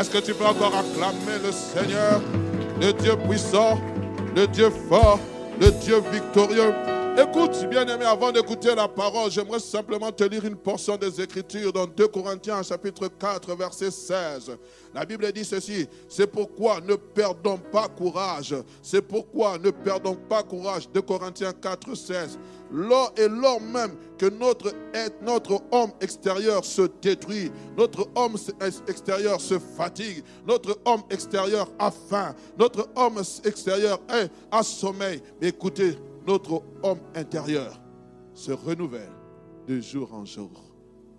Est-ce que tu peux encore acclamer le Seigneur, le Dieu puissant, le Dieu fort, le Dieu victorieux? Écoute, bien-aimé, avant d'écouter la parole, j'aimerais simplement te lire une portion des Écritures dans 2 Corinthiens, chapitre 4, verset 16. La Bible dit ceci, c'est pourquoi ne perdons pas courage. C'est pourquoi ne perdons pas courage. 2 Corinthiens 4, 16. Lors et lors même que notre, notre homme extérieur se détruit, notre homme extérieur se fatigue, notre homme extérieur a faim, notre homme extérieur est à sommeil. écoutez, notre homme intérieur se renouvelle de jour en jour.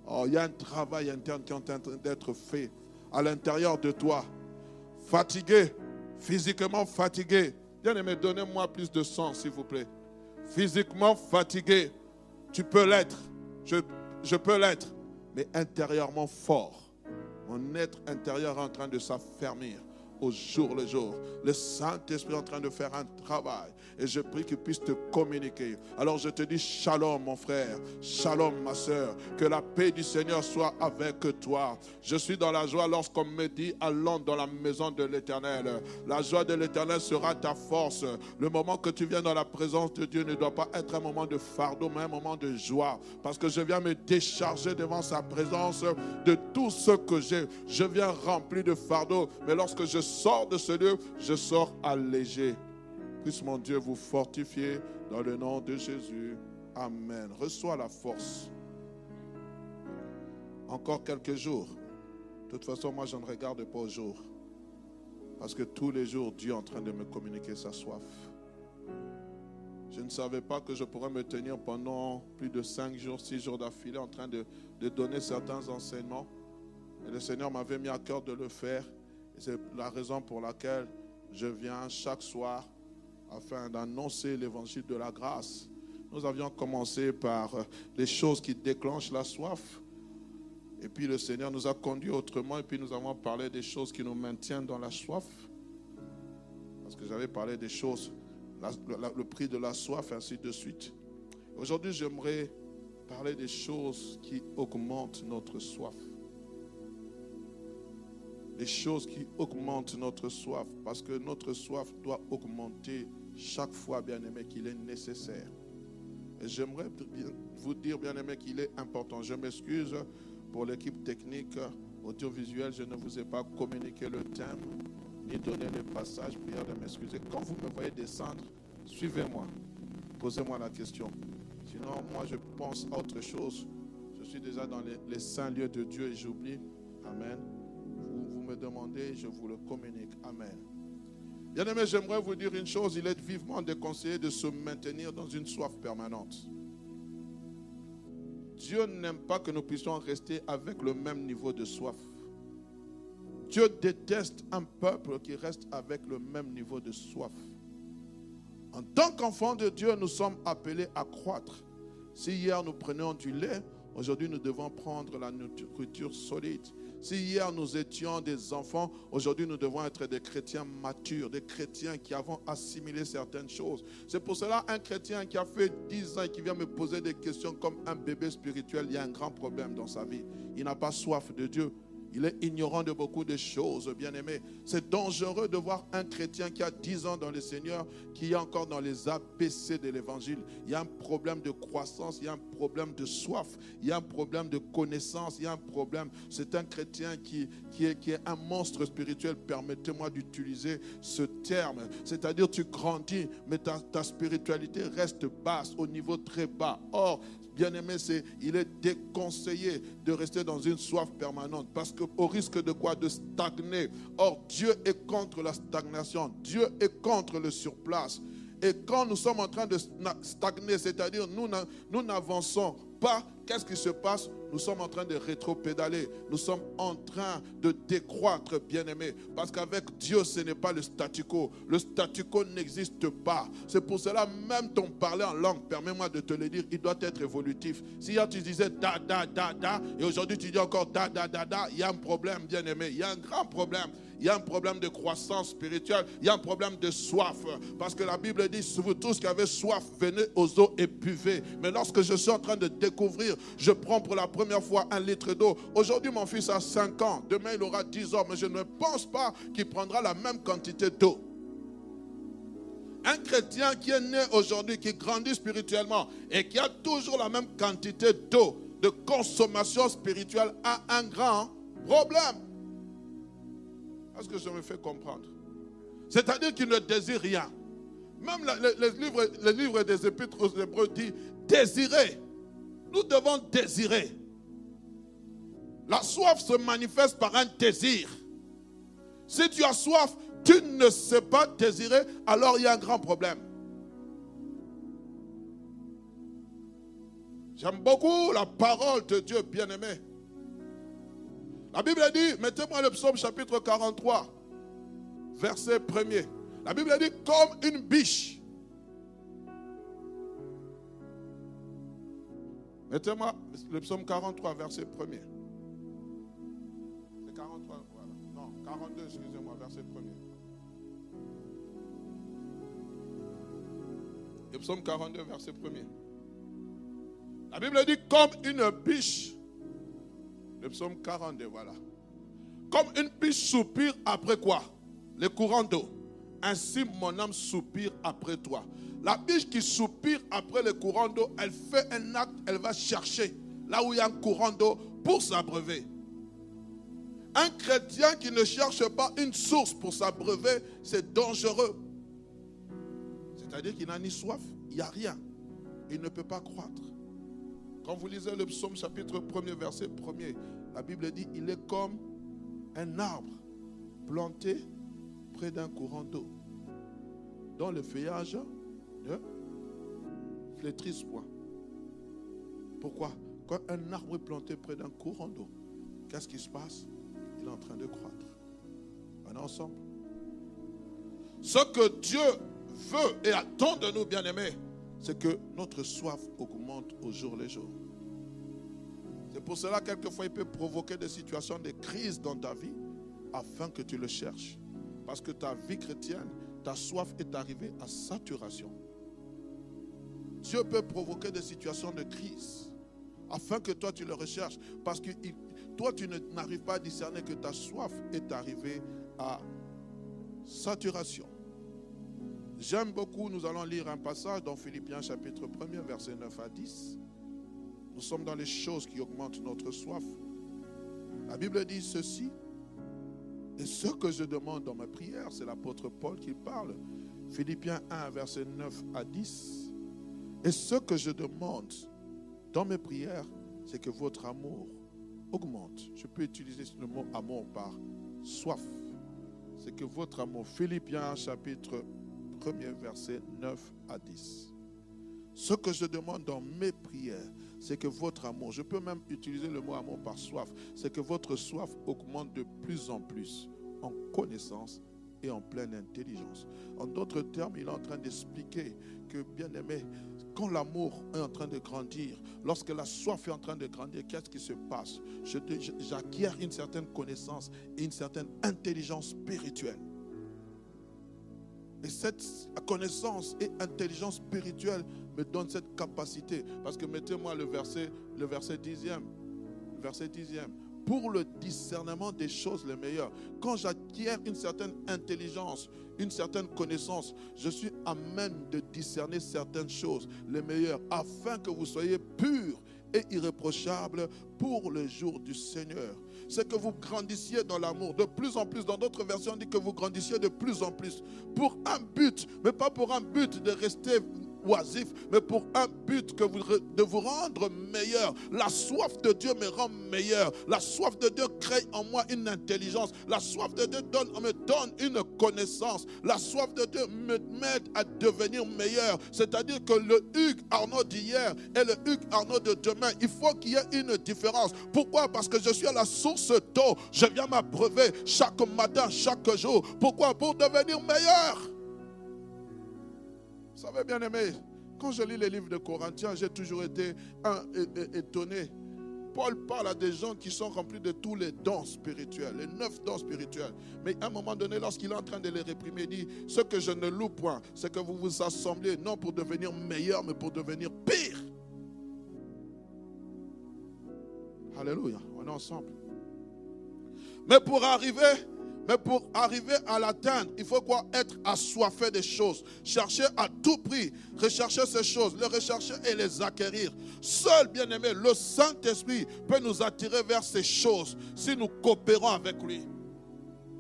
Oh, il y a un travail interne qui est en train d'être fait à l'intérieur de toi. Fatigué, physiquement fatigué. Bien aimé, donnez-moi plus de sang, s'il vous plaît. Physiquement fatigué, tu peux l'être. Je, je peux l'être. Mais intérieurement fort. Mon être intérieur est en train de s'affermir au jour le jour. Le Saint-Esprit est en train de faire un travail et je prie qu'il puisse te communiquer. Alors je te dis shalom mon frère, shalom ma soeur, que la paix du Seigneur soit avec toi. Je suis dans la joie lorsqu'on me dit allons dans la maison de l'Éternel. La joie de l'Éternel sera ta force. Le moment que tu viens dans la présence de Dieu ne doit pas être un moment de fardeau, mais un moment de joie. Parce que je viens me décharger devant sa présence de tout ce que j'ai. Je viens rempli de fardeau, mais lorsque je sors de ce lieu, je sors allégé. Puisse mon Dieu vous fortifier dans le nom de Jésus. Amen. Reçois la force. Encore quelques jours. De toute façon, moi, je ne regarde pas aux jours. Parce que tous les jours, Dieu est en train de me communiquer sa soif. Je ne savais pas que je pourrais me tenir pendant plus de cinq jours, six jours d'affilée en train de, de donner certains enseignements. Et le Seigneur m'avait mis à cœur de le faire. Et c'est la raison pour laquelle je viens chaque soir afin d'annoncer l'évangile de la grâce. Nous avions commencé par euh, les choses qui déclenchent la soif. Et puis le Seigneur nous a conduits autrement. Et puis nous avons parlé des choses qui nous maintiennent dans la soif. Parce que j'avais parlé des choses, le prix de la soif, ainsi de suite. Aujourd'hui, j'aimerais parler des choses qui augmentent notre soif. Les choses qui augmentent notre soif. Parce que notre soif doit augmenter chaque fois, bien-aimé, qu'il est nécessaire. Et j'aimerais vous dire, bien-aimé, qu'il est important. Je m'excuse pour l'équipe technique audiovisuelle. Je ne vous ai pas communiqué le thème, ni donné le passage. Prière de m'excuser. Quand vous me voyez descendre, suivez-moi. Posez-moi la question. Sinon, moi, je pense à autre chose. Je suis déjà dans les, saints lieux de Dieu et j'oublie. Amen. Me demandez, je vous le communique. Amen. Bien-aimé, j'aimerais vous dire une chose, il est vivement déconseillé de se maintenir dans une soif permanente. Dieu n'aime pas que nous puissions rester avec le même niveau de soif. Dieu déteste un peuple qui reste avec le même niveau de soif. En tant qu'enfants de Dieu, nous sommes appelés à croître. Si hier nous prenions du lait, aujourd'hui nous devons prendre la nourriture solide. Si hier nous étions des enfants, aujourd'hui nous devons être des chrétiens matures, des chrétiens qui avons assimilé certaines choses. C'est pour cela un chrétien qui a fait 10 ans et qui vient me poser des questions comme un bébé spirituel, il y a un grand problème dans sa vie. Il n'a pas soif de Dieu. Il est ignorant de beaucoup de choses, bien-aimés. C'est dangereux de voir un chrétien qui a 10 ans dans le Seigneur, qui est encore dans les ABC de l'évangile. Il y a un problème de croissance, il y a un problème de soif, il y a un problème de connaissance, il y a un problème. C'est un chrétien qui, est, un monstre spirituel. Permettez-moi d'utiliser ce terme. C'est-à-dire, tu grandis, mais ta, spiritualité reste basse, au niveau très bas. Or, bien-aimé, il est déconseillé de rester dans une soif permanente au risque de quoi? De stagner. Or, Dieu est contre la stagnation. Dieu est contre le surplace. Et quand nous sommes en train de stagner, c'est-à-dire nous n'avançons pas, qu'est-ce qui se passe? Nous sommes en train de rétro-pédaler. Nous sommes en train de décroître, bien-aimés. Parce qu'avec Dieu, ce n'est pas le statu quo. Le statu quo n'existe pas. C'est pour cela, même ton parler en langue, permets-moi de te le dire, il doit être évolutif. Si hier tu disais da, da, da, da, et aujourd'hui tu dis encore da, da, da, da, il y a un problème, bien-aimé. Il y a un grand problème il y a un problème de croissance spirituelle, il y a un problème de soif. Parce que la Bible dit, vous tous qui avez soif, venez aux eaux et buvez. Mais lorsque je suis en train de découvrir, je prends pour la première fois un litre d'eau. Aujourd'hui, mon fils a 5 ans. Demain, il aura 10 ans. Mais je ne pense pas qu'il prendra la même quantité d'eau. Un chrétien qui est né aujourd'hui, qui grandit spirituellement et qui a toujours la même quantité d'eau, de consommation spirituelle, a un grand problème. Est-ce que je me fais comprendre C'est-à-dire qu'il ne désire rien. Même le, livre, des Épîtres aux Hébreux dit désirer. Nous devons désirer. La soif se manifeste par un désir. Si tu as soif, tu ne sais pas désirer, alors il y a un grand problème. J'aime beaucoup la parole de Dieu, bien-aimé. La Bible dit, mettez-moi le psaume chapitre 43, verset 1er. La Bible dit, comme une biche. Mettez-moi le psaume 43, verset 1er. C'est 43, voilà. Non, 42, excusez-moi, verset 1er. Le psaume 42, verset 1er. La Bible dit, comme une biche le psaume 42, voilà. Comme une biche soupire après quoi? Les courants d'eau. Ainsi mon âme soupire après toi. La biche qui soupire après les courants d'eau, elle fait un acte, elle va chercher là où il y a un courant d'eau pour s'abreuver. Un chrétien qui ne cherche pas une source pour s'abreuver, c'est dangereux. C'est-à-dire qu'il n'a ni soif, il n'y a rien. Il ne peut pas croître. Quand vous lisez le psaume chapitre 1er, verset 1er, la Bible dit, il est comme un arbre planté près d'un courant d'eau, dont le feuillage ne flétrisse point. Pourquoi? Quand un arbre est planté près d'un courant d'eau, qu'est-ce qui se passe? Il est en train de croître. On ensemble. Ce que Dieu veut et attend de nous, bien-aimés, c'est que notre soif augmente au jour le jour. C'est pour cela, quelquefois, il peut provoquer des situations de crise dans ta vie afin que tu le cherches. Parce que ta vie chrétienne, ta soif est arrivée à saturation. Dieu peut provoquer des situations de crise afin que toi tu le recherches. Parce que toi tu n'arrives pas à discerner que ta soif est arrivée à saturation. J'aime beaucoup, nous allons lire un passage dans Philippiens chapitre 1 verset 9 à 10. Nous sommes dans les choses qui augmentent notre soif. La Bible dit ceci. Et ce que je demande dans ma prière, c'est l'apôtre Paul qui parle. Philippiens 1, verset 9 à 10. Et ce que je demande dans mes prières, c'est que votre amour augmente. Je peux utiliser le mot amour par soif. C'est que votre amour, Philippiens chapitre 1er verset 9 à 10. Ce que je demande dans mes prières, c'est que votre amour, je peux même utiliser le mot amour par soif, c'est que votre soif augmente de plus en plus en connaissance et en pleine intelligence. En d'autres termes, il est en train d'expliquer que, bien aimé, quand l'amour est en train de grandir, lorsque la soif est en train de grandir, qu'est-ce qui se passe? J'acquiers une certaine connaissance et une certaine intelligence spirituelle. Et cette connaissance et intelligence spirituelle me donne cette capacité. Parce que mettez-moi le verset, le verset dixième. Verset dixième. Pour le discernement des choses les meilleures. Quand j'acquiers une certaine intelligence, une certaine connaissance, je suis à même de discerner certaines choses les meilleures afin que vous soyez purs et irréprochables pour le jour du Seigneur c'est que vous grandissiez dans l'amour. De plus en plus, dans d'autres versions, on dit que vous grandissiez de plus en plus. Pour un but, mais pas pour un but de rester oisif, mais pour un but que vous, de vous rendre meilleur. La soif de Dieu me rend meilleur. La soif de Dieu crée en moi une intelligence. La soif de Dieu me donne une connaissance. La soif de Dieu m'aide à devenir meilleur. C'est-à-dire que le Hugues Arnaud d'hier et le Hugues Arnaud de demain, il faut qu'il y ait une différence. Pourquoi? Parce que je suis à la source d'eau. Je viens m'abreuver chaque matin, chaque jour. Pourquoi? Pour devenir meilleur. Savez, bien aimé, quand je lis les livres de Corinthiens, j'ai toujours été étonné. Paul parle à des gens qui sont remplis de tous les dons spirituels, les neuf dons spirituels. Mais à un moment donné, lorsqu'il est en train de les réprimer, il dit, ce que je ne loue point, c'est que vous vous assemblez non pour devenir meilleur, mais pour devenir pire. Alléluia, on est ensemble. Mais pour arriver, mais pour arriver à l'atteindre, il faut quoi? Être assoiffé des choses. Chercher à tout prix, rechercher ces choses, les rechercher et les acquérir. Seul, bien-aimé, le Saint-Esprit peut nous attirer vers ces choses si nous coopérons avec lui.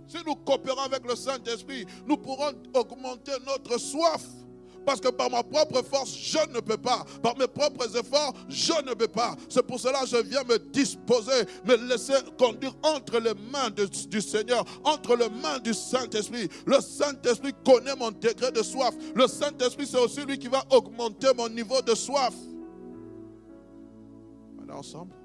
Si nous coopérons avec le Saint-Esprit, nous pourrons augmenter notre soif. Parce que par ma propre force, je ne peux pas. Par mes propres efforts, je ne peux pas. C'est pour cela que je viens me disposer, me laisser conduire entre les mains du Seigneur, entre les mains du Saint-Esprit. Le Saint-Esprit connaît mon degré de soif. Le Saint-Esprit, c'est aussi lui qui va augmenter mon niveau de soif. On est ensemble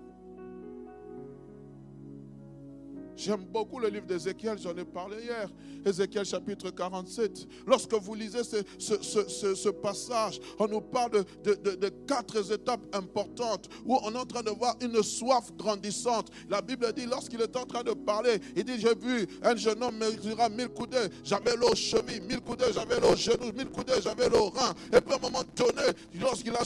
J'aime beaucoup le livre d'Ézéchiel, j'en ai parlé hier. Ézéchiel chapitre 47. Lorsque vous lisez ce, passage, on nous parle de, quatre étapes importantes où on est en train de voir une soif grandissante. La Bible dit, lorsqu'il est en train de parler, il dit, j'ai vu un jeune homme mesurant mille coudées, j'avais l'eau cheville, mille coudées, j'avais l'eau genou, mille coudées, j'avais l'eau rein. Et puis à un moment donné, lorsqu'il a,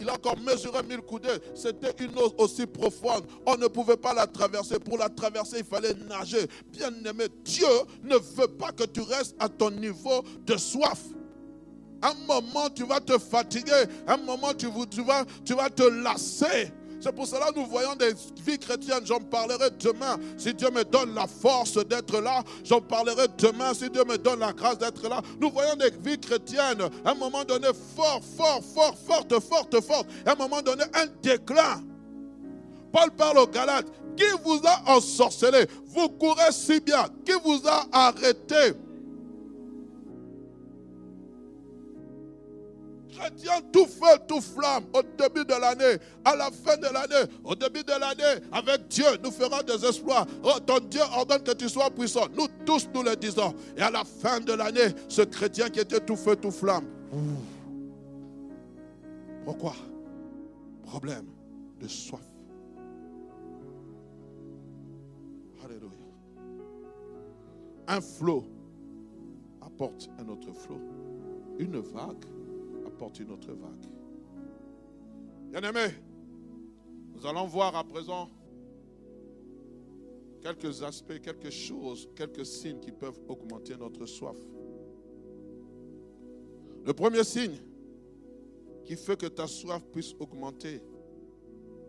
il a encore mesuré mille coudées, c'était une eau aussi profonde. On ne pouvait pas la traverser pour la traverser, il fallait nager. Bien aimé, Dieu ne veut pas que tu restes à ton niveau de soif. Un moment, tu vas te fatiguer. Un moment, tu, tu, vas, tu vas te lasser. C'est pour cela que nous voyons des vies chrétiennes. J'en parlerai demain. Si Dieu me donne la force d'être là, j'en parlerai demain. Si Dieu me donne la grâce d'être là. Nous voyons des vies chrétiennes. Un moment donné, fort, fort, fort, forte, forte, forte. À un moment donné, un déclin. Paul parle aux Galates. Qui vous a ensorcelé? Vous courez si bien. Qui vous a arrêté? Chrétien tout feu, tout flamme, au début de l'année, à la fin de l'année, au début de l'année, avec Dieu, nous ferons des exploits. Oh, ton Dieu ordonne que tu sois puissant. Nous tous, nous le disons. Et à la fin de l'année, ce chrétien qui était tout feu, tout flamme. Pourquoi? Problème de soif. Un flot apporte un autre flot. Une vague apporte une autre vague. Bien-aimés, nous allons voir à présent quelques aspects, quelques choses, quelques signes qui peuvent augmenter notre soif. Le premier signe qui fait que ta soif puisse augmenter,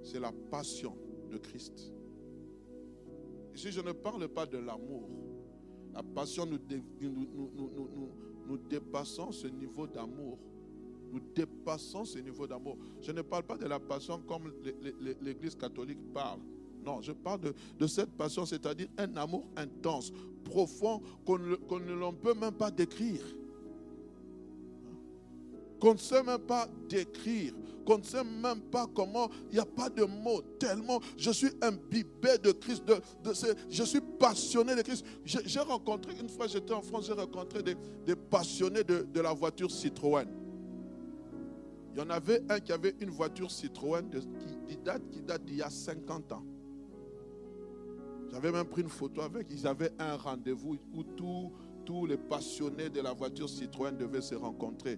c'est la passion de Christ. Ici, je ne parle pas de l'amour. La passion, nous, dépassons ce niveau d'amour. Nous dépassons ce niveau d'amour. Je ne parle pas de la passion comme l'Église catholique parle. Non, je parle de, cette passion, c'est-à-dire un amour intense, profond, qu'on ne peut même pas décrire qu'on ne sait même pas décrire, qu'on ne sait même pas comment, il n'y a pas de mots, tellement je suis imbibé de Christ, de, je suis passionné de Christ. J'ai rencontré, une fois j'étais en France, j'ai rencontré des, passionnés de, la voiture Citroën. Il y en avait un qui avait une voiture Citroën qui, date, qui date d'il y a 50 ans. J'avais même pris une photo avec, ils avaient un rendez-vous où tous les passionnés de la voiture Citroën devaient se rencontrer.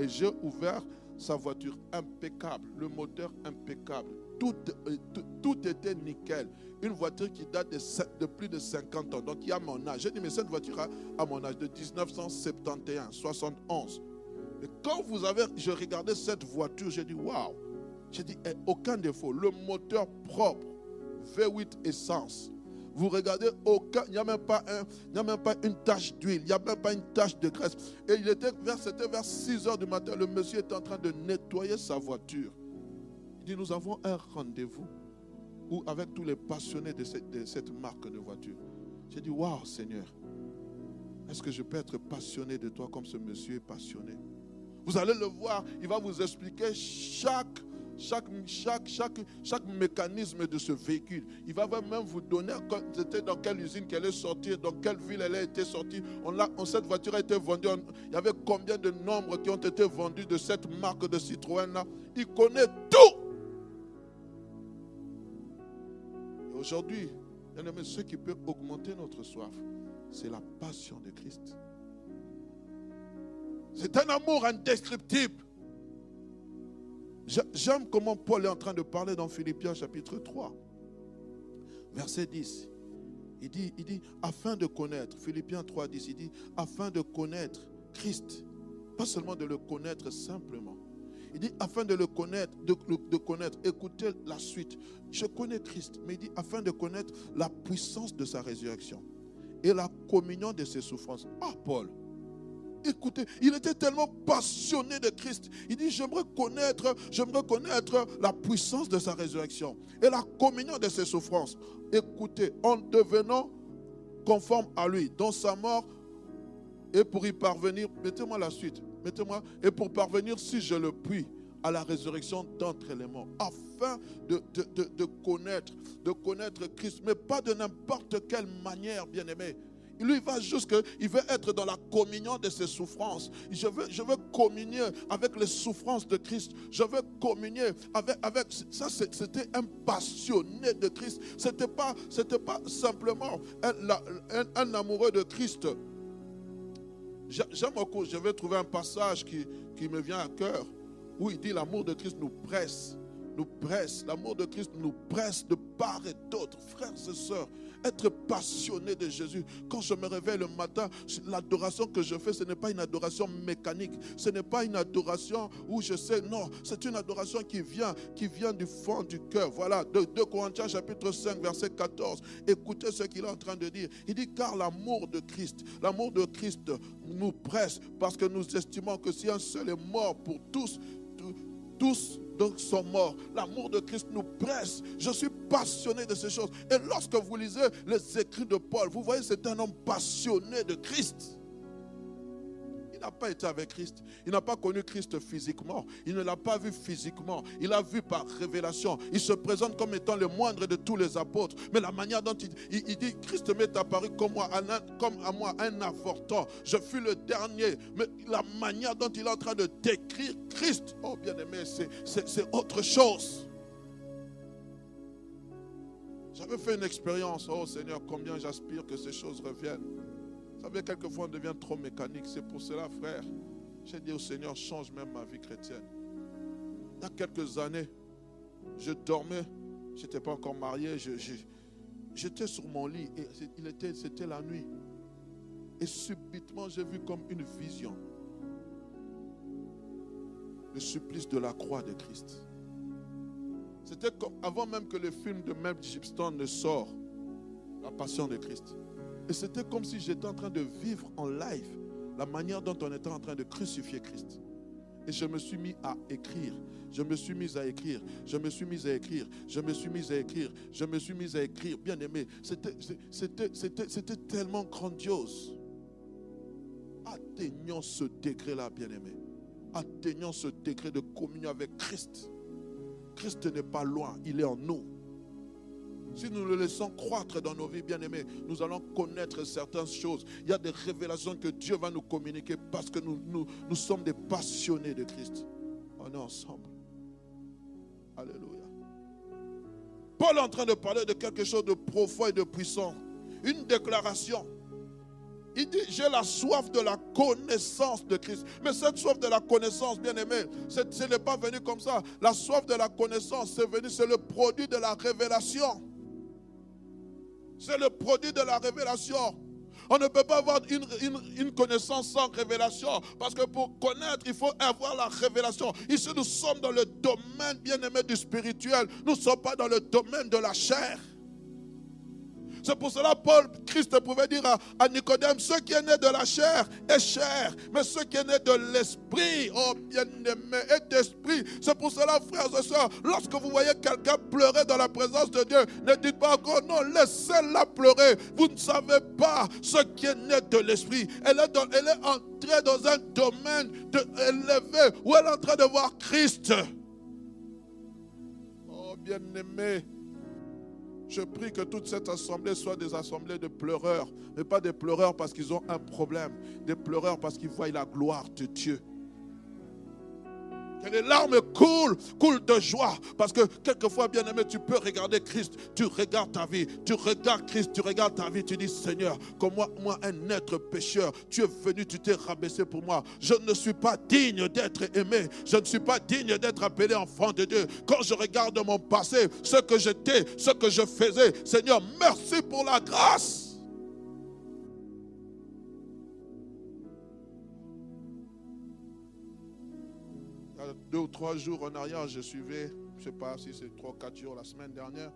Et j'ai ouvert sa voiture impeccable, le moteur impeccable. Tout, euh, était nickel. Une voiture qui date de, plus de 50 ans. Donc il y a mon âge. J'ai dit, mais cette voiture a, mon âge de 1971, 71. Et quand vous avez, je regardais cette voiture, j'ai dit, waouh. J'ai dit, eh, aucun défaut. Le moteur propre, V8 essence. Vous regardez, aucun, il n'y a même pas un, il a même pas une tache d'huile, il n'y a même pas une tache de graisse. Et il était vers, c'était vers 6 heures du matin, le monsieur était en train de nettoyer sa voiture. Il dit, nous avons un rendez-vous avec tous les passionnés de cette, de cette marque de voiture. J'ai dit, waouh Seigneur, est-ce que je peux être passionné de toi comme ce monsieur est passionné? Vous allez le voir, il va vous expliquer chaque chaque, chaque, chaque, chaque mécanisme de ce véhicule. Il va même vous donner dans quelle usine qu'elle est sortie, dans quelle ville elle a été sortie. On cette voiture a été vendue. il y avait combien de nombres qui ont été vendus de cette marque de Citroën-là. Il connaît tout. Aujourd'hui, ce qui peut augmenter notre soif, c'est la passion de Christ. C'est un amour indescriptible. J'aime comment Paul est en train de parler dans Philippiens chapitre 3, verset 10. Il dit, il dit, afin de connaître, Philippiens 3, 10, il dit, afin de connaître Christ, pas seulement de le connaître simplement. Il dit, afin de le connaître, de, de connaître, écoutez la suite. Je connais Christ, mais il dit, afin de connaître la puissance de sa résurrection et la communion de ses souffrances. Ah, Paul, Écoutez, il était tellement passionné de Christ. Il dit, j'aimerais connaître, j'aimerais connaître la puissance de sa résurrection et la communion de ses souffrances. Écoutez, en devenant conforme à lui dans sa mort et pour y parvenir, mettez-moi la suite, mettez-moi, et pour parvenir, si je le puis, à la résurrection d'entre les morts, afin de, de, connaître, de connaître Christ, mais pas de n'importe quelle manière, bien aimé, lui va juste il veut être dans la communion de ses souffrances. Je veux, communier avec les souffrances de Christ. Je veux communier avec, avec ça. C'était un passionné de Christ. C'était pas, pas simplement un, amoureux de Christ. J'aime beaucoup. Je vais trouver un passage qui, qui me vient à cœur où il dit l'amour de Christ nous presse nous presse, l'amour de Christ nous presse de part et d'autre, frères et sœurs être passionné de Jésus. Quand je me réveille le matin, l'adoration que je fais, ce n'est pas une adoration mécanique. Ce n'est pas une adoration où je sais, non, c'est une adoration qui vient, qui vient du fond du cœur. Voilà, de 2 Corinthiens chapitre 5, verset 14. Écoutez ce qu'il est en train de dire. Il dit, car l'amour de Christ, l'amour de Christ nous presse parce que nous estimons que si un seul est mort pour tous, tous donc sont morts. L'amour de Christ nous presse. Je suis passionné de ces choses. Et lorsque vous lisez les écrits de Paul, vous voyez, c'est un homme passionné de Christ n'a pas été avec Christ. Il n'a pas connu Christ physiquement. Il ne l'a pas vu physiquement. Il l'a vu par révélation. Il se présente comme étant le moindre de tous les apôtres. Mais la manière dont il, dit, Christ m'est apparu comme, moi, comme à moi un avortant. Je fus le dernier. Mais la manière dont il est en train de décrire Christ, oh bien aimé, c'est autre chose. J'avais fait une expérience. Oh Seigneur, combien j'aspire que ces choses reviennent. Vous savez, quelquefois on devient trop mécanique. C'est pour cela, frère, j'ai dit au Seigneur, change même ma vie chrétienne. Il y a quelques années, je dormais, je n'étais pas encore marié, j'étais sur mon lit et était, c'était la nuit. Et subitement, j'ai vu comme une vision le supplice de la croix de Christ. C'était avant même que le film de Mel Gibson ne sort, la passion de Christ. Et c'était comme si j'étais en train de vivre en live la manière dont on était en train de crucifier Christ. Et je me suis mis à écrire. Je me suis mis à écrire. Je me suis mis à écrire. Je me suis mis à écrire. Je me suis mis à écrire. Bien aimé, c'était tellement grandiose. Atteignons ce degré-là, bien aimé. Atteignons ce degré de communion avec Christ. Christ n'est pas loin, il est en nous. Si nous le laissons croître dans nos vies, bien-aimés, nous allons connaître certaines choses. Il y a des révélations que Dieu va nous communiquer parce que nous, sommes des passionnés de Christ. On est ensemble. Alléluia. Paul est en train de parler de quelque chose de profond et de puissant. Une déclaration. Il dit, j'ai la soif de la connaissance de Christ. Mais cette soif de la connaissance, bien aimé, ce n'est pas venu comme ça. La soif de la connaissance, c'est venu, c'est le produit de la révélation. C'est le produit de la révélation. On ne peut pas avoir une, connaissance sans révélation. Parce que pour connaître, il faut avoir la révélation. Ici, nous sommes dans le domaine bien aimé du spirituel. Nous ne sommes pas dans le domaine de la chair. C'est pour cela Paul, Christ pouvait dire à, Nicodème, ce qui est né de la chair est chair, mais ce qui est né de l'esprit, oh bien-aimé, est d'esprit. C'est pour cela, frères et sœurs, lorsque vous voyez quelqu'un pleurer dans la présence de Dieu, ne dites pas encore non, laissez-la pleurer. Vous ne savez pas ce qui est né de l'esprit. Elle est, elle est entrée dans un domaine élevé où elle est en train de voir Christ. Oh bien-aimé, je prie que toute cette assemblée soit des assemblées de pleureurs, mais pas des pleureurs parce qu'ils ont un problème, des pleureurs parce qu'ils voient la gloire de Dieu. Que les larmes coulent, coulent de joie. Parce que quelquefois, bien aimé, tu peux regarder Christ, tu regardes ta vie, tu regardes Christ, tu regardes ta vie, tu dis Seigneur, comme moi, moi un être pécheur, tu es venu, tu t'es rabaissé pour moi. Je ne suis pas digne d'être aimé, je ne suis pas digne d'être appelé enfant de Dieu. Quand je regarde mon passé, ce que j'étais, ce que je faisais, Seigneur, merci pour la grâce. Deux ou trois jours en arrière, je suivais, je ne sais pas si c'est trois, quatre jours la semaine dernière,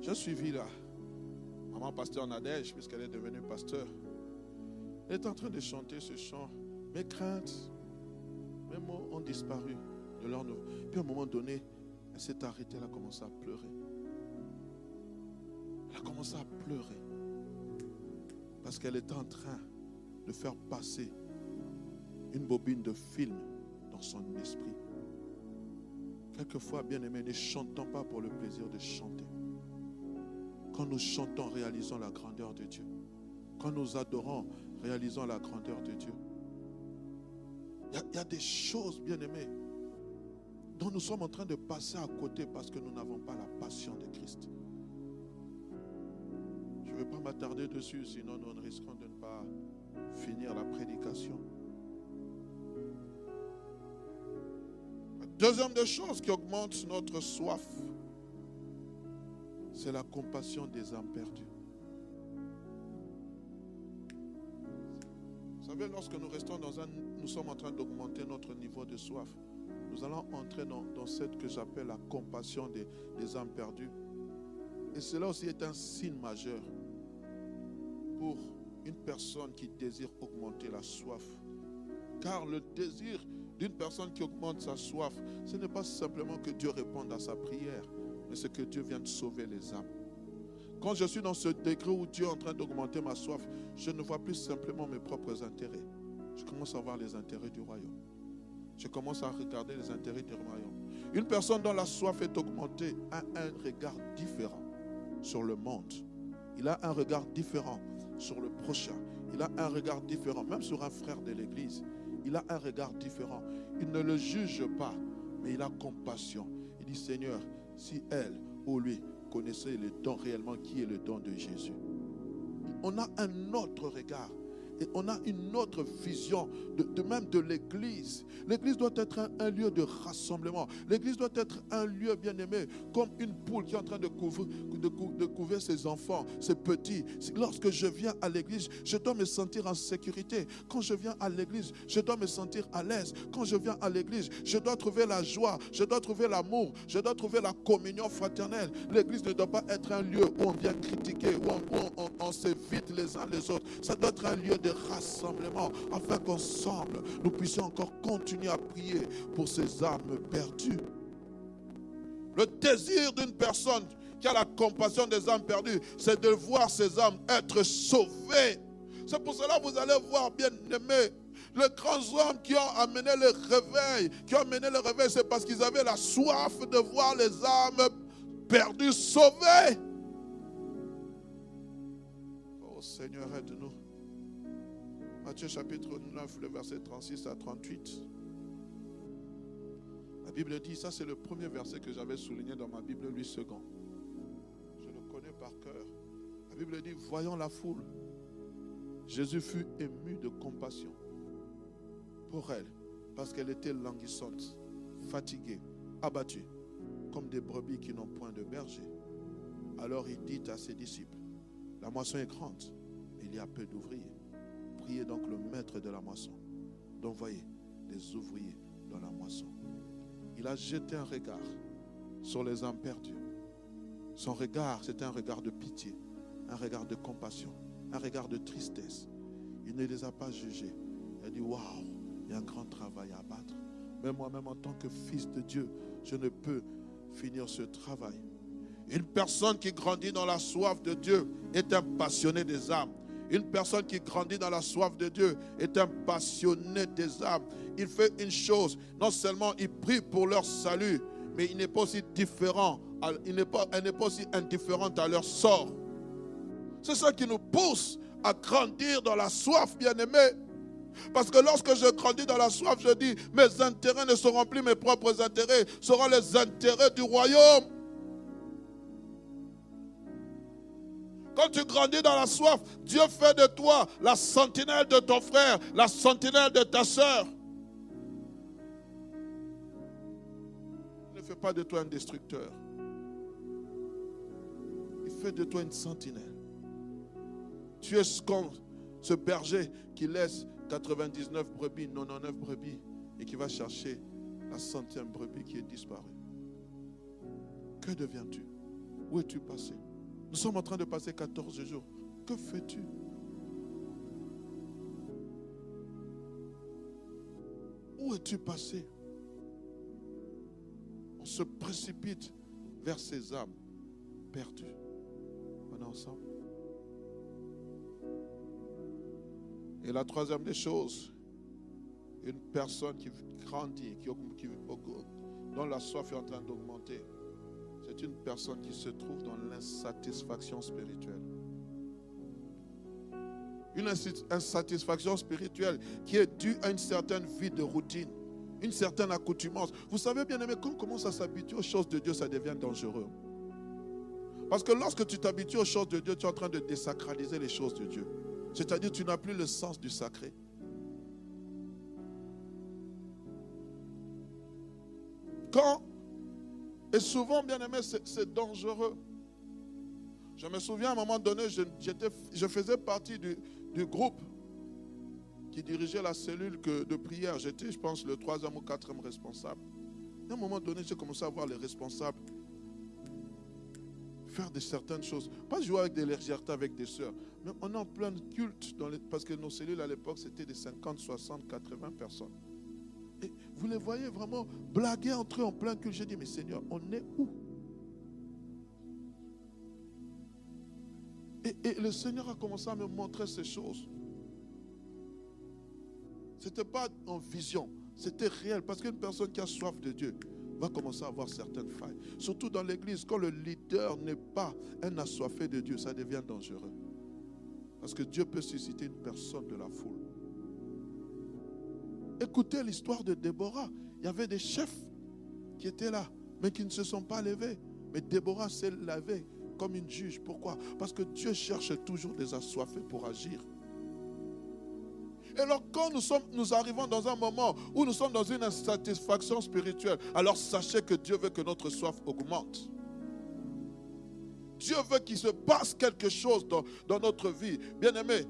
je suivi là, maman pasteur Nadège, puisqu'elle est devenue pasteur. Elle est en train de chanter ce chant. Mes craintes, mes mots ont disparu de leur Puis à un moment donné, elle s'est arrêtée, elle a commencé à pleurer. Elle a commencé à pleurer. Parce qu'elle était en train de faire passer une bobine de film son esprit. Quelquefois, bien aimé, ne chantons pas pour le plaisir de chanter. Quand nous chantons, réalisons la grandeur de Dieu. Quand nous adorons, réalisons la grandeur de Dieu. Il y, a des choses, bien aimées, dont nous sommes en train de passer à côté parce que nous n'avons pas la passion de Christ. Je ne vais pas m'attarder dessus, sinon nous risquons de ne pas finir la prédication. Deuxième des choses qui augmente notre soif, c'est la compassion des âmes perdues. Vous savez, lorsque nous restons dans un, nous sommes en train d'augmenter notre niveau de soif, nous allons entrer dans, cette que j'appelle la compassion des, des âmes perdues. Et cela aussi est un signe majeur pour une personne qui désire augmenter la soif. Car le désir d'une personne qui augmente sa soif, ce n'est pas simplement que Dieu réponde à sa prière, mais c'est que Dieu vienne sauver les âmes. Quand je suis dans ce degré où Dieu est en train d'augmenter ma soif, je ne vois plus simplement mes propres intérêts. Je commence à voir les intérêts du royaume. Je commence à regarder les intérêts du royaume. Une personne dont la soif est augmentée a un regard différent sur le monde. Il a un regard différent sur le prochain. Il a un regard différent, même sur un frère de l'Église il a un regard différent. Il ne le juge pas, mais il a compassion. Il dit, Seigneur, si elle ou lui connaissait le don réellement, qui est le don de Jésus On a un autre regard. Et on a une autre vision de, même de l'Église. L'Église doit être un, lieu de rassemblement. L'Église doit être un lieu bien aimé, comme une poule qui est en train de couvrir, ses enfants, ses petits. Lorsque je viens à l'Église, je dois me sentir en sécurité. Quand je viens à l'Église, je dois me sentir à l'aise. Quand je viens à l'Église, je dois trouver la joie, je dois trouver l'amour, je dois trouver la communion fraternelle. L'Église ne doit pas être un lieu où on vient critiquer, où on, on, on s'évite les uns les autres. Ça doit être un lieu de rassemblement afin qu'ensemble nous puissions encore continuer à prier pour ces âmes perdues. Le désir d'une personne qui a la compassion des âmes perdues, c'est de voir ces âmes être sauvées. C'est pour cela que vous allez voir, bien aimés, les grands hommes qui ont amené le réveil, qui ont amené le réveil, c'est parce qu'ils avaient la soif de voir les âmes perdues sauvées. Oh Seigneur, aide-nous. Matthieu chapitre 9, le verset 36 à 38. La Bible dit, ça c'est le premier verset que j'avais souligné dans ma Bible, lui second. Je le connais par cœur. La Bible dit, voyant la foule, Jésus fut ému de compassion pour elle, parce qu'elle était languissante, fatiguée, abattue, comme des brebis qui n'ont point de berger. Alors il dit à ses disciples, la moisson est grande, il y a peu d'ouvriers donc le maître de la moisson d'envoyer des ouvriers dans la moisson. Il a jeté un regard sur les âmes perdues. Son regard, c'était un regard de pitié, un regard de compassion, un regard de tristesse. Il ne les a pas jugés. Il a dit, waouh, il y a un grand travail à abattre. Mais moi-même, en tant que fils de Dieu, je ne peux finir ce travail. Une personne qui grandit dans la soif de Dieu est un passionné des âmes. Une personne qui grandit dans la soif de Dieu est un passionné des âmes. Il fait une chose, non seulement il prie pour leur salut, mais il n'est pas aussi différent, il n'est pas, elle n'est pas indifférente à leur sort. C'est ça qui nous pousse à grandir dans la soif, bien-aimé. Parce que lorsque je grandis dans la soif, je dis, mes intérêts ne seront plus mes propres intérêts, seront les intérêts du royaume. Quand tu grandis dans la soif, Dieu fait de toi la sentinelle de ton frère, la sentinelle de ta soeur. Il ne fait pas de toi un destructeur. Il fait de toi une sentinelle. Tu es comme ce berger qui laisse 99 brebis, 99 brebis, et qui va chercher la centième brebis qui est disparue. Que deviens-tu? Où es-tu passé? Nous sommes en train de passer 14 jours. Que fais-tu? Où es-tu passé? On se précipite vers ces âmes perdues. On est ensemble. Et la troisième des choses, une personne qui grandit, qui, dont la soif est en train d'augmenter, c'est une personne qui se trouve dans l'insatisfaction spirituelle. Une insatisfaction spirituelle qui est due à une certaine vie de routine, une certaine accoutumance. Vous savez bien aimé, quand on commence à s'habituer aux choses de Dieu, ça devient dangereux. Parce que lorsque tu t'habitues aux choses de Dieu, tu es en train de désacraliser les choses de Dieu. C'est-à-dire tu n'as plus le sens du sacré. Quand et souvent, bien aimé, c'est dangereux. Je me souviens à un moment donné, je, faisais partie du, groupe qui dirigeait la cellule de prière. J'étais, je pense, le troisième ou quatrième responsable. à un moment donné, j'ai commencé à voir les responsables faire de certaines choses. Pas jouer avec des légèretés avec des sœurs. Mais on est en plein culte, dans parce que nos cellules à l'époque, c'était des 50, 60, 80 personnes. Et vous les voyez vraiment blaguer entre eux en plein culte. J'ai dit, mais Seigneur, on est où? Et, le Seigneur a commencé à me montrer ces choses. Ce n'était pas en vision, c'était réel. Parce qu'une personne qui a soif de Dieu va commencer à avoir certaines failles. Surtout dans l'église, quand le leader n'est pas un assoiffé de Dieu, ça devient dangereux. Parce que Dieu peut susciter une personne de la foule. Écoutez l'histoire de Déborah. Il y avait des chefs qui étaient là, mais qui ne se sont pas levés. Mais Déborah s'est levée comme une juge. Pourquoi? Parce que Dieu cherche toujours des assoiffés pour agir. Et alors quand nous, sommes, nous arrivons dans un moment où nous sommes dans une insatisfaction spirituelle, alors sachez que Dieu veut que notre soif augmente. Dieu veut qu'il se passe quelque chose dans, dans notre vie. Bien aimé,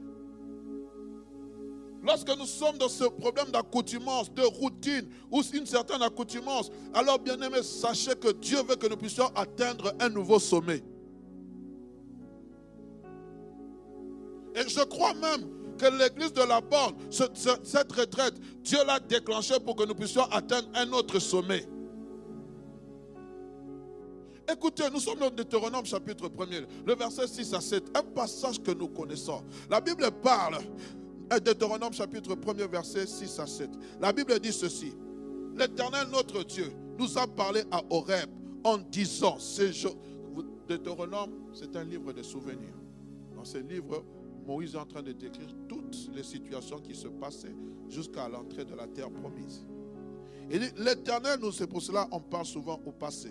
Lorsque nous sommes dans ce problème d'accoutumance, de routine, ou une certaine accoutumance, alors bien aimé, sachez que Dieu veut que nous puissions atteindre un nouveau sommet. Et je crois même que l'église de la borne, cette retraite, Dieu l'a déclenchée pour que nous puissions atteindre un autre sommet. Écoutez, nous sommes dans Deutéronome chapitre 1er, le verset 6 à 7, un passage que nous connaissons. La Bible parle Deutéronome chapitre 1er verset 6 à 7. La Bible dit ceci. L'Éternel notre Dieu nous a parlé à Horeb en disant, Deutéronome, c'est un livre de souvenirs. Dans ce livre, Moïse est en train de décrire toutes les situations qui se passaient jusqu'à l'entrée de la terre promise. Et l'Éternel, nous, c'est pour cela on parle souvent au passé.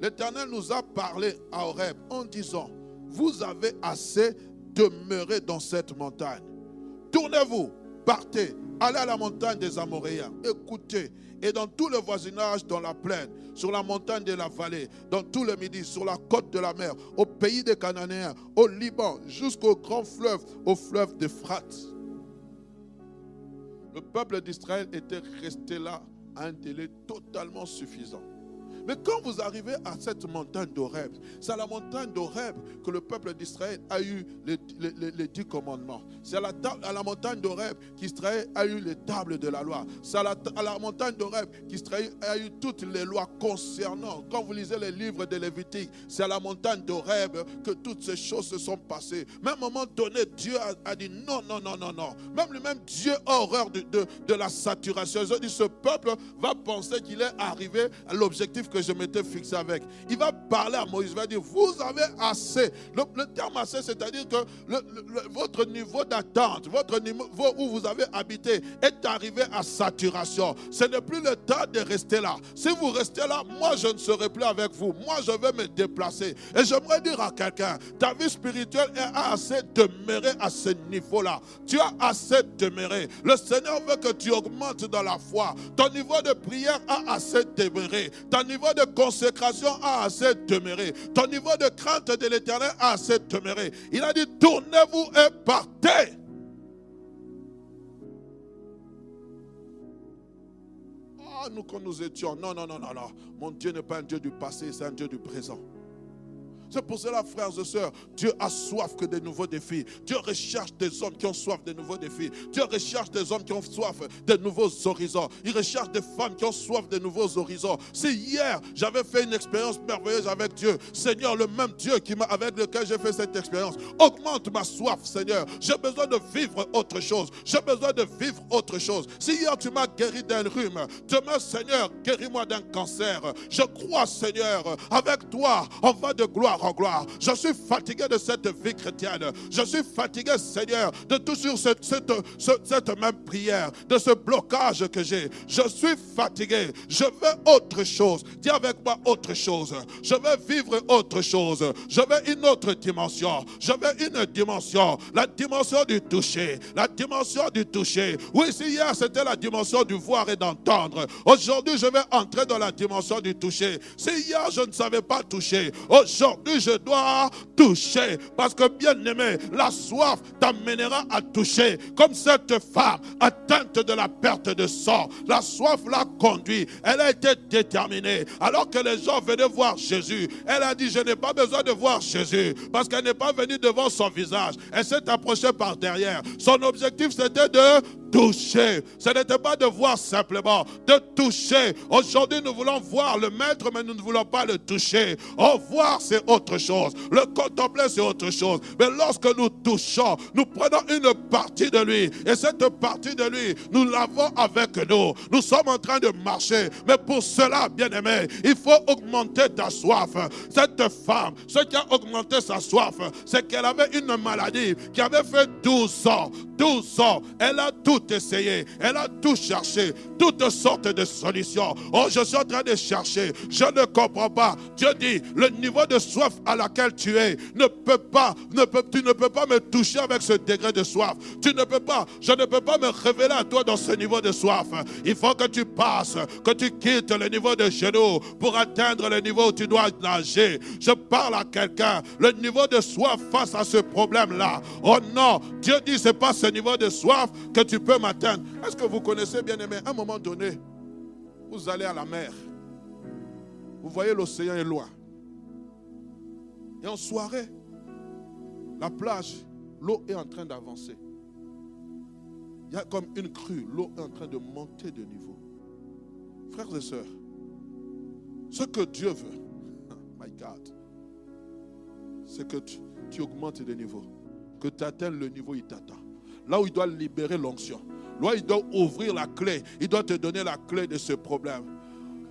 L'Éternel nous a parlé à Horeb en disant, vous avez assez demeuré dans cette montagne Tournez-vous, partez, allez à la montagne des Amoréens, écoutez, et dans tout le voisinage, dans la plaine, sur la montagne de la vallée, dans tout le midi, sur la côte de la mer, au pays des Cananéens, au Liban, jusqu'au grand fleuve, au fleuve d'Euphrate. Le peuple d'Israël était resté là à un délai totalement suffisant. Mais quand vous arrivez à cette montagne d'Oreb, c'est à la montagne d'Oreb que le peuple d'Israël a eu les, dix commandements. C'est à la, à la montagne d'Oreb qu'Israël a eu les tables de la loi. C'est à la, montagne d'Oreb qu'Israël a eu toutes les lois concernant. Quand vous lisez les livres de Lévitique, c'est à la montagne d'Oreb que toutes ces choses se sont passées. Même à un moment donné, Dieu a, dit non, non, non, non, non. Même lui-même, Dieu a horreur de, de, la saturation. Ils ont dit ce peuple va penser qu'il est arrivé à l'objectif que je m'étais fixé avec. Il va parler à Moïse, il va dire, vous avez assez. Le, terme assez, c'est-à-dire que votre niveau d'attente, votre niveau où vous avez habité est arrivé à saturation. Ce n'est plus le temps de rester là. Si vous restez là, moi je ne serai plus avec vous. Moi je vais me déplacer. Et j'aimerais dire à quelqu'un, ta vie spirituelle est assez demeurée à ce niveau-là. Tu as assez demeuré. Le Seigneur veut que tu augmentes dans la foi. Ton niveau de prière a assez demeuré. Ton niveau de consécration a assez demeuré. Ton niveau de crainte de l'éternel a assez demeuré. Il a dit, tournez-vous et partez. Ah, nous quand nous étions, non, non, non, non, non. Mon Dieu n'est pas un Dieu du passé, c'est un Dieu du présent. C'est pour cela, frères et sœurs, Dieu a soif que de nouveaux défis. Dieu recherche des hommes qui ont soif de nouveaux défis. Dieu recherche des hommes qui ont soif de nouveaux horizons. Il recherche des femmes qui ont soif de nouveaux horizons. Si hier, j'avais fait une expérience merveilleuse avec Dieu, Seigneur, le même Dieu qui avec lequel j'ai fait cette expérience, augmente ma soif, Seigneur. J'ai besoin de vivre autre chose. J'ai besoin de vivre autre chose. Si hier tu m'as guéri d'un rhume, demain, Seigneur, guéris-moi d'un cancer. Je crois, Seigneur, avec toi, on va de gloire en gloire. Je suis fatigué de cette vie chrétienne. Je suis fatigué, Seigneur, de toujours cette, cette, cette même prière, de ce blocage que j'ai. Je suis fatigué. Je veux autre chose. Dis avec moi autre chose. Je veux vivre autre chose. Je veux une autre dimension. Je veux une dimension. La dimension du toucher. La dimension du toucher. Oui, si hier c'était la dimension du voir et d'entendre. Aujourd'hui, je vais entrer dans la dimension du toucher. Si hier je ne savais pas toucher. Aujourd'hui, je dois toucher. Parce que bien aimé, la soif t'amènera à toucher. Comme cette femme atteinte de la perte de sang. La soif l'a conduit. Elle a été déterminée. Alors que les gens venaient voir Jésus, elle a dit, je n'ai pas besoin de voir Jésus. Parce qu'elle n'est pas venue devant son visage. Elle s'est approchée par derrière. Son objectif, c'était de toucher. Ce n'était pas de voir simplement, de toucher. Aujourd'hui, nous voulons voir le maître, mais nous ne voulons pas le toucher. Oh, voir, c'est autre chose. Le contempler, c'est autre chose. Mais lorsque nous touchons, nous prenons une partie de lui. Et cette partie de lui, nous l'avons avec nous. Nous sommes en train de marcher. Mais pour cela, bien aimé, il faut augmenter ta soif. Cette femme, ce qui a augmenté sa soif, c'est qu'elle avait une maladie qui avait fait 12 ans. 12 ans. Elle a tout essayé. Elle a tout cherché. Toutes sortes de solutions. Oh, je suis en train de chercher. Je ne comprends pas. Dieu dit, le niveau de soif à laquelle tu es ne peut pas, ne peut, tu ne peux pas me toucher avec ce degré de soif. Tu ne peux pas, je ne peux pas me révéler à toi dans ce niveau de soif. Il faut que tu passes, que tu quittes le niveau de genoux pour atteindre le niveau où tu dois nager. Je parle à quelqu'un. Le niveau de soif face à ce problème-là. Oh non, Dieu dit, c'est pas ce niveau de soif que tu m'atteindre. Est-ce que vous connaissez, bien aimé, à un moment donné, vous allez à la mer. Vous voyez l'océan est loin. Et en soirée, la plage, l'eau est en train d'avancer. Il y a comme une crue, l'eau est en train de monter de niveau. Frères et sœurs, ce que Dieu veut, my God, c'est que tu, tu, augmentes de niveau, que tu atteignes le niveau, il t'attend. Là où il doit libérer l'onction, là où il doit ouvrir la clé, il doit te donner la clé de ce problème.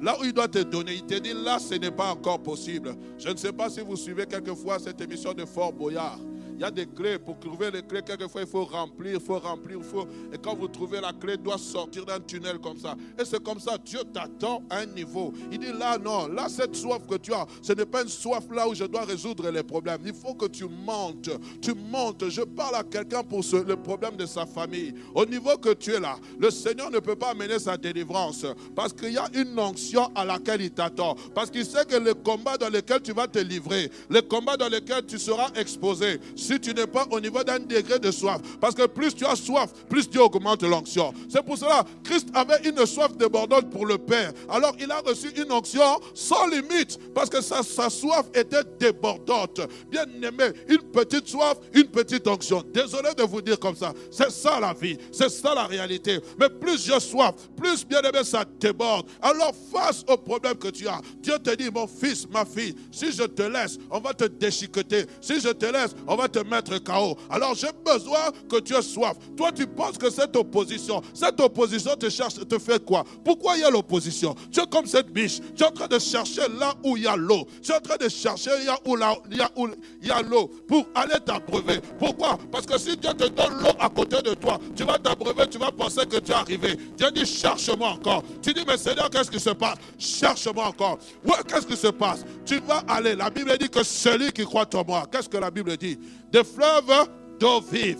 Là où il doit te donner, il te dit là, ce n'est pas encore possible. Je ne sais pas si vous suivez quelquefois cette émission de Fort Boyard. Il y a des clés. Pour trouver les clés, quelquefois, il faut remplir, il faut remplir, il faut. Et quand vous trouvez la clé, il doit sortir d'un tunnel comme ça. Et c'est comme ça, Dieu t'attend à un niveau. Il dit là, non, là, cette soif que tu as, ce n'est pas une soif là où je dois résoudre les problèmes. Il faut que tu montes. Tu montes. Je parle à quelqu'un pour le problème de sa famille. Au niveau que tu es là, le Seigneur ne peut pas amener sa délivrance parce qu'il y a une onction à laquelle il t'attend. Parce qu'il sait que le combat dans lequel tu vas te livrer, le combat dans lequel tu seras exposé, si tu n'es pas au niveau d'un degré de soif. Parce que plus tu as soif, plus Dieu augmente l'onction. C'est pour cela, Christ avait une soif débordante pour le Père. Alors il a reçu une onction sans limite, parce que sa, sa soif était débordante. Bien aimé, une petite soif, une petite onction. Désolé de vous dire comme ça. C'est ça la vie, c'est ça la réalité. Mais plus j'ai soif, plus bien aimé, ça déborde. Alors face au problème que tu as, Dieu te dit, mon fils, ma fille, si je te laisse, on va te déchiqueter. Si je te laisse, on va te mettre KO. Alors j'ai besoin que tu aies soif. Toi, tu penses que cette opposition, cette opposition te cherche, te fait quoi? Pourquoi il y a l'opposition? Tu es comme cette biche. Tu es en train de chercher là où il y a l'eau. Tu es en train de chercher là où il y a l'eau pour aller t'abreuver. Pourquoi? Parce que si Dieu te donne l'eau à côté de toi, tu vas t'abreuver, tu vas penser que tu es arrivé. Dieu dit cherche-moi encore. Tu dis mais Seigneur, qu'est-ce qui se passe? Cherche-moi encore. Ouais, qu'est-ce qui se passe? Tu vas aller. La Bible dit que celui qui croit en moi, qu'est-ce que la Bible dit? Des fleuves d'eau vive.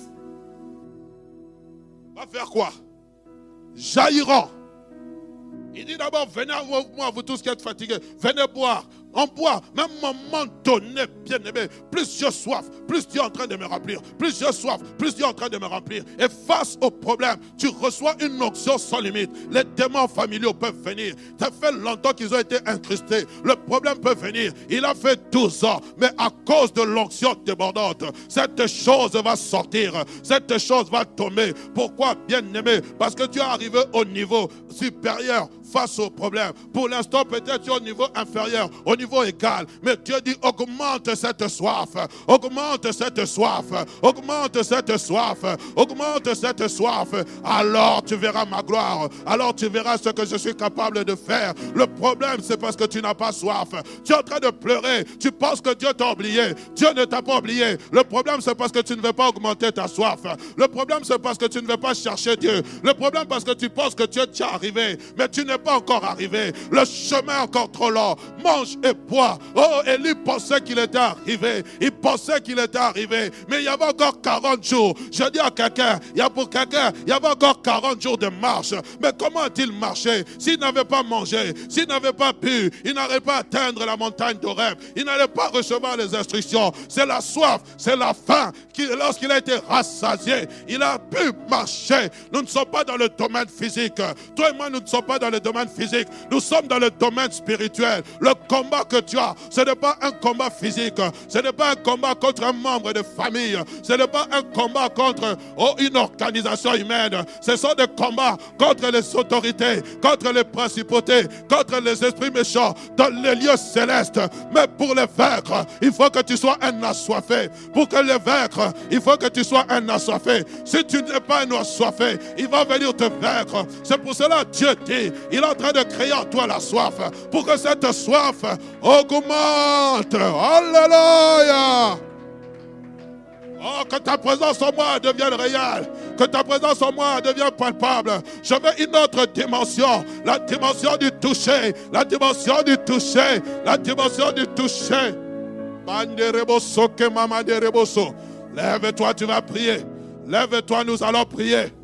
Va faire quoi? Jailliront. Il dit d'abord, venez à moi, vous tous qui êtes fatigués, venez boire on boit, même moment donné, bien aimé, plus j'ai soif, plus Dieu est en train de me remplir, plus j'ai soif, plus Dieu en train de me remplir. Et face au problème, tu reçois une onction sans limite. Les démons familiaux peuvent venir. Ça fait longtemps qu'ils ont été incrustés. Le problème peut venir. Il a fait 12 ans, mais à cause de l'onction débordante, cette chose va sortir, cette chose va tomber. Pourquoi, bien aimé? Parce que tu es arrivé au niveau supérieur face au problème. Pour l'instant, peut-être tu es au niveau inférieur, au niveau égal. Mais Dieu dit augmente cette soif, augmente cette soif, augmente cette soif, augmente cette soif. Alors tu verras ma gloire. Alors tu verras ce que je suis capable de faire. Le problème, c'est parce que tu n'as pas soif. Tu es en train de pleurer. Tu penses que Dieu t'a oublié. Dieu ne t'a pas oublié. Le problème, c'est parce que tu ne veux pas augmenter ta soif. Le problème, c'est parce que tu ne veux pas chercher Dieu. Le problème, parce que tu penses que Dieu t'y arrivé. Mais tu n'es pas encore arrivé. Le chemin est encore trop long. Mange et bois. Oh, Élie pensait qu'il était arrivé. Il pensait qu'il était arrivé. Mais il y avait encore 40 jours. Je dis à quelqu'un, il y a pour quelqu'un, il y avait encore 40 jours de marche. Mais comment a-t-il marché? S'il n'avait pas mangé, s'il n'avait pas bu, il n'allait pas atteindre la montagne d'Oreb. Il n'allait pas recevoir les instructions. C'est la soif, c'est la faim. Lorsqu'il a été rassasié, il a pu marcher. Nous ne sommes pas dans le domaine physique. Toi et moi, nous ne sommes pas dans le domaine physique. Nous sommes dans le domaine spirituel. Le combat que tu as, ce n'est pas un combat physique. Ce n'est pas un combat contre un membre de famille. Ce n'est pas un combat contre oh, une organisation humaine. Ce sont des combats contre les autorités, contre les principautés, contre les esprits méchants dans les lieux célestes. Mais pour les vaincre, il faut que tu sois un assoiffé. Pour que les vaincre, il faut que tu sois un assoiffé. Si tu n'es pas un assoiffé, il va venir te vaincre. C'est pour cela Dieu dit, il est en train de créer en toi la soif. Pour que cette soif augmente. Alléluia. Oh, que ta présence en moi devienne réelle. Que ta présence en moi devienne palpable. Je veux une autre dimension. La dimension du toucher. La dimension du toucher. La dimension du toucher. Lève-toi, tu vas prier. Lève-toi, nous allons prier.